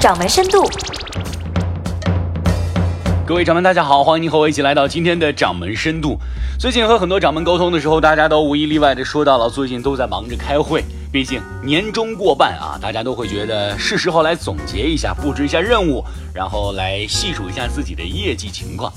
掌门深度。各位掌门，大家好，欢迎您和我一起来到今天的掌门深度。最近和很多掌门沟通的时候，大家都无一例外的说到了最近都在忙着开会。毕竟年终过半啊，大家都会觉得是时候来总结一下，布置一下任务，然后来细数一下自己的业绩情况。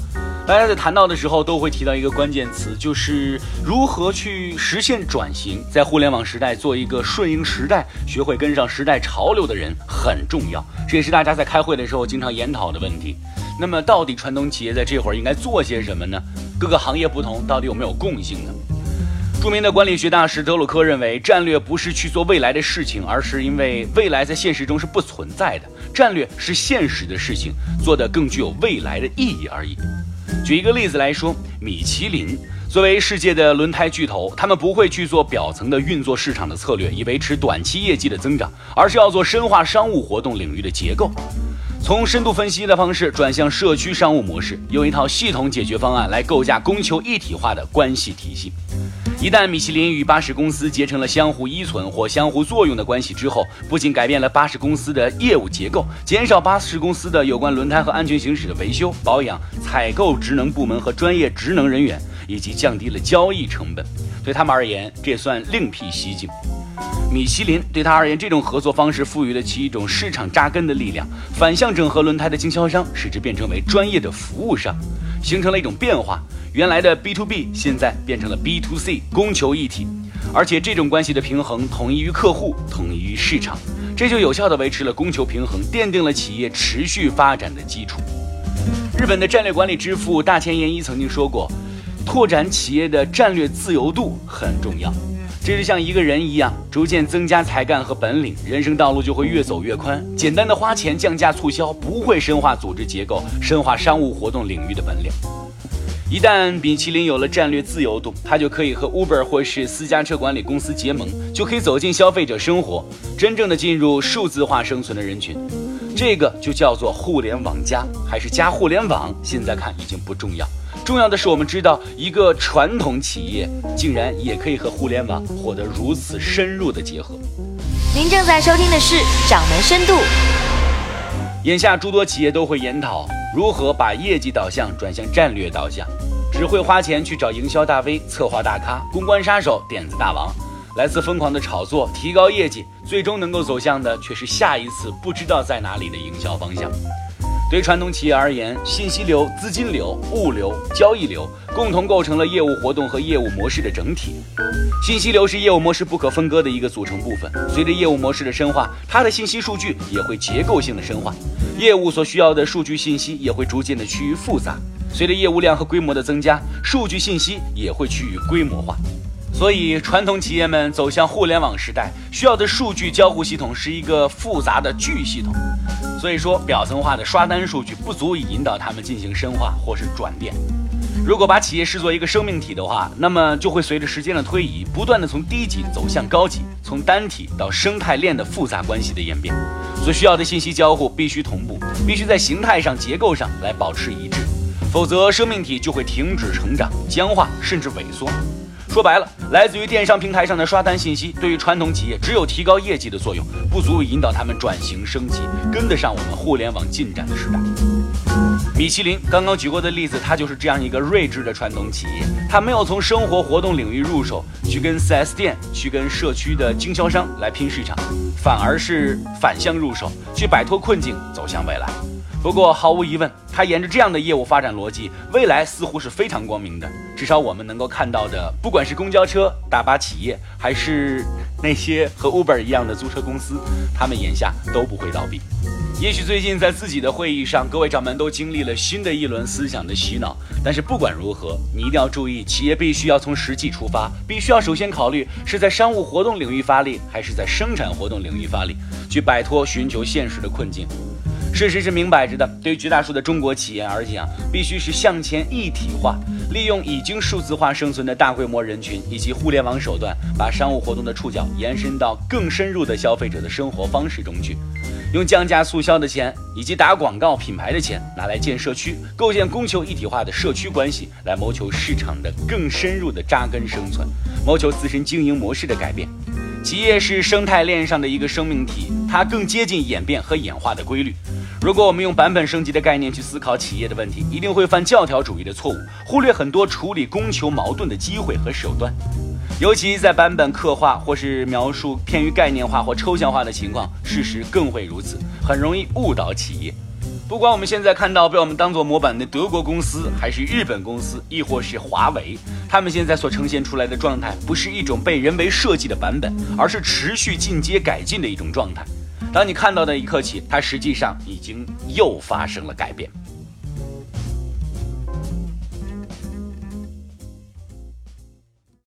大家在谈到的时候都会提到一个关键词，就是如何去实现转型，在互联网时代做一个顺应时代、学会跟上时代潮流的人很重要。这也是大家在开会的时候经常研讨的问题。那么，到底传统企业在这会儿应该做些什么呢？各个行业不同，到底有没有共性呢？著名的管理学大师德鲁克认为，战略不是去做未来的事情，而是因为未来在现实中是不存在的。战略是现实的事情，做得更具有未来的意义而已。举一个例子来说，米其林作为世界的轮胎巨头，他们不会去做表层的运作市场的策略，以维持短期业绩的增长，而是要做深化商务活动领域的结构。从深度分析的方式转向社区商务模式，用一套系统解决方案来构架供求一体化的关系体系。一旦米其林与巴士公司结成了相互依存或相互作用的关系之后，不仅改变了巴士公司的业务结构，减少巴士公司的有关轮胎和安全行驶的维修、保养、采购职能部门和专业职能人员，以及降低了交易成本，对他们而言，这算另辟蹊径。米其林对他而言，这种合作方式赋予了其一种市场扎根的力量，反向整合轮胎的经销商，使之变成为专业的服务商，形成了一种变化。原来的 B to B 现在变成了 B to C，供求一体，而且这种关系的平衡统一于客户，统一于市场，这就有效地维持了供求平衡，奠定了企业持续发展的基础。日本的战略管理之父大前研一曾经说过，拓展企业的战略自由度很重要。这就像一个人一样，逐渐增加才干和本领，人生道路就会越走越宽。简单的花钱降价促销不会深化组织结构、深化商务活动领域的本领。一旦米其林有了战略自由度，它就可以和 Uber 或是私家车管理公司结盟，就可以走进消费者生活，真正的进入数字化生存的人群。这个就叫做互联网加，还是加互联网？现在看已经不重要。重要的是，我们知道一个传统企业竟然也可以和互联网获得如此深入的结合。您正在收听的是《掌门深度》。眼下诸多企业都会研讨如何把业绩导向转向战略导向，只会花钱去找营销大 V、策划大咖、公关杀手、点子大王，来自疯狂的炒作，提高业绩，最终能够走向的却是下一次不知道在哪里的营销方向。对传统企业而言，信息流、资金流、物流、交易流共同构成了业务活动和业务模式的整体。信息流是业务模式不可分割的一个组成部分。随着业务模式的深化，它的信息数据也会结构性的深化，业务所需要的数据信息也会逐渐的趋于复杂。随着业务量和规模的增加，数据信息也会趋于规模化。所以，传统企业们走向互联网时代，需要的数据交互系统是一个复杂的巨系统。所以说，表层化的刷单数据不足以引导他们进行深化或是转变。如果把企业视作一个生命体的话，那么就会随着时间的推移，不断的从低级走向高级，从单体到生态链的复杂关系的演变。所需要的信息交互必须同步，必须在形态上、结构上来保持一致，否则生命体就会停止成长、僵化甚至萎缩。说白了，来自于电商平台上的刷单信息，对于传统企业只有提高业绩的作用，不足以引导他们转型升级，跟得上我们互联网进展的时代。米其林刚刚举过的例子，它就是这样一个睿智的传统企业，它没有从生活活动领域入手，去跟 4S 店、去跟社区的经销商来拼市场，反而是反向入手，去摆脱困境，走向未来。不过毫无疑问，它沿着这样的业务发展逻辑，未来似乎是非常光明的。至少我们能够看到的，不管是公交车、大巴企业，还是那些和 Uber 一样的租车公司，他们眼下都不会倒闭。也许最近在自己的会议上，各位掌门都经历了新的一轮思想的洗脑。但是不管如何，你一定要注意，企业必须要从实际出发，必须要首先考虑是在商务活动领域发力，还是在生产活动领域发力，去摆脱寻求现实的困境。事实是明摆着的，对于绝大多数的中国企业而讲，必须是向前一体化，利用已经数字化生存的大规模人群以及互联网手段，把商务活动的触角延伸到更深入的消费者的生活方式中去，用降价促销的钱以及打广告品牌的钱拿来建社区，构建供求一体化的社区关系，来谋求市场的更深入的扎根生存，谋求自身经营模式的改变。企业是生态链上的一个生命体，它更接近演变和演化的规律。如果我们用版本升级的概念去思考企业的问题，一定会犯教条主义的错误，忽略很多处理供求矛盾的机会和手段。尤其在版本刻画或是描述偏于概念化或抽象化的情况，事实更会如此，很容易误导企业。不管我们现在看到被我们当做模板的德国公司，还是日本公司，亦或是华为，他们现在所呈现出来的状态，不是一种被人为设计的版本，而是持续进阶改进的一种状态。当你看到那一刻起，它实际上已经又发生了改变。